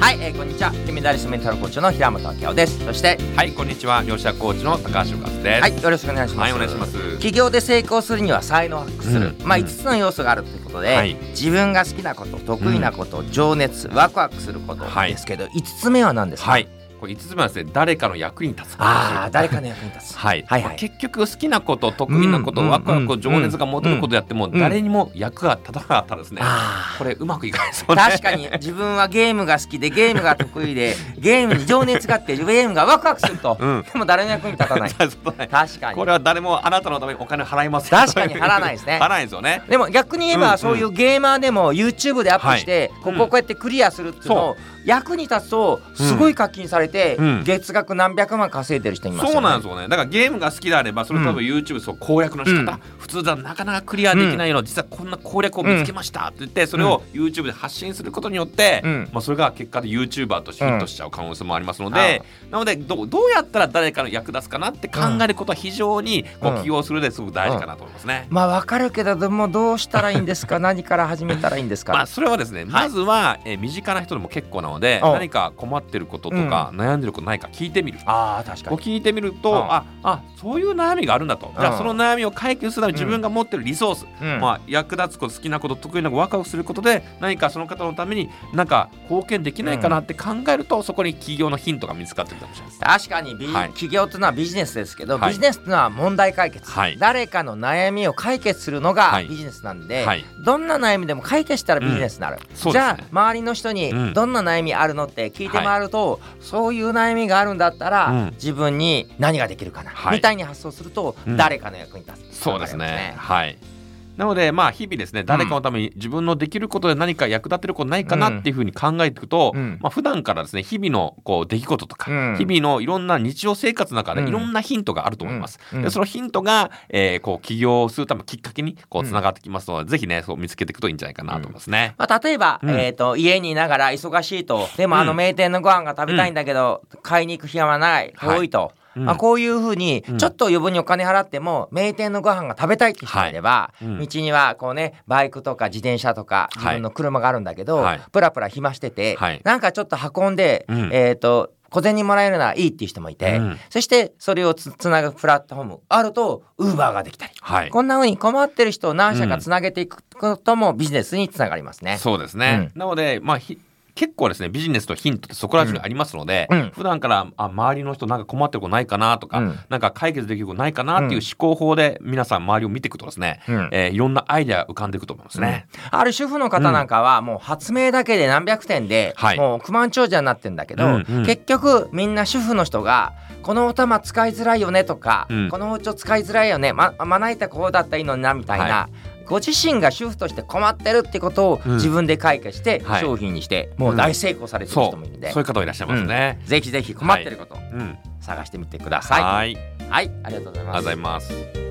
はい、えー、こんにちは。金メダリストメンタルコーチの平本明夫です。そしてはいこんにちは。両者コーチの高橋和です。はいよろしくお願いします。はいお願いします。起業で成功するには才能を発揮する、うんまあうん。5つの要素があるということで、はい。自分が好きなこと得意なこと、情熱ワクワクすることはいですけど、5つ目は何ですか、はいこれ5つ目はですね誰かの役に立つああ誰かの役に立つ。はい、はいはい。まあ結局好きなこと得意なこと、うんワクワクうん情熱が持てることやっても、ん。誰にも役が立たなかったらですね、あー。これうまくいかないですよね。確かに自分はゲームが好きでゲームが得意で ゲームに情熱があってゲームがワクワクすると、うん。でも誰の役に立たない。確かに。これは誰もあなたのためにお金払いません。確かに払わないですね。払わないですよね。でも逆に言えば、うんうん。そういうゲーマーでも YouTube でアップして、はい。ここをこうやってクリアするっていうのを、役に立つとすごい課金されて、うん。月額何百万稼いでる人いますよね。そうなんですよね。だからゲームが好きであればそれ多分 YouTube そう攻略の仕方、うん。普通だとなかなかクリアできないの、実はこんな攻略を見つけましたって言ってそれを YouTube で発信することによって、うん。まあ、それが結果で YouTuber としてヒットしちゃう可能性もありますので、なのでどうどうやったら誰かの役立つかなって考えることは非常にこ起業するですごく大事かなと思いますね。まあわかるけどでもどうしたらいいんですか？何から始めたらいいんですか、まあそれはですね、まずは、えー身近な人でも結構なのでうん。何か困ってることとか、悩んでることないか聞いてみる。ああ確かに。こう聞いてみると、うん。ああそういう悩みがあるんだと、じゃうん。あその悩みを解決するために自分が持ってるリソース、うん。まあ、役立つこと好きなこと得意なことワクワクすることで何かその方のために何か貢献できないかなって考えると、そこに起業のヒントが見つかってくるかもしれないです。確かにビ、はい。企業というのはビジネスですけど、はい。ビジネスというのは問題解決、はい。誰かの悩みを解決するのがはい。ビジネスなんで、はい。どんな悩みでも解決したらビジネスになる、そうですね。じゃあ周りの人にうん。どんな悩みあるのって聞いて回ると、そういう悩みがあるんだったら、うん。自分に何ができるかな、はい。みたいに発想すると、うん。誰かの役に立つ。そうですね。はいなのでまあ日々ですね誰かのために自分のできることで何か役立てることないかなっていうふうに考えていくと、うん。まあ普段からですね日々のこう出来事とか、うん。日々のいろんな日常生活の中でうん。いろんなヒントがあると思います。でそのヒントが、えーこう起業するためのきっかけにこうつながってきますので、ぜひねそう見つけていくといいんじゃないかなと思いますね。まあ、例えば、うん。えー、と家にいながら忙しいとでもあのうん。名店のご飯が食べたいんだけど、買いに行く暇はないはい。多いと、うん。まあ、こういうふうにうん。ちょっと余分にお金払っても名店のご飯が食べたいって人がいれば、はいうん。道にはこうねバイクとか自転車とか自分の車があるんだけど、はい。プラプラ暇してて、はい。なんかちょっと運んで、うん。えっ、と小銭もらえるならいいっていう人もいて、うん。そしてそれをつつなぐプラットフォームあるとウーバーができたり、はい。こんな風に困ってる人を何社かつなげていくこともビジネスにつながりますね。そうですね、なのでまあひ結構ですねビジネスのヒントってそこら中にありますので、うん。普段からあ周りの人なんか困ってることないかなとか、うん。なんか解決できることないかなっていう思考法で皆さん周りを見ていくとですね、うん。えーいろんなアイデア浮かんでいくと思いますね。ある主婦の方なんかはもう発明だけで何百点で、はい。もう億万長者になってんだけど、うんうん。結局みんな主婦の人がこのお玉使いづらいよねとか、うん。この包丁使いづらいよねままな板こうだったらいいのになみたいな、はご自身が主婦として困ってるってことをうん。自分で解決してはい。商品にして、もう大成功されてる人もいるんで、そう。いう方いらっしゃいますね。ぜひぜひ困ってること、うん、探してみてください。はい、はい、ありがとうございます。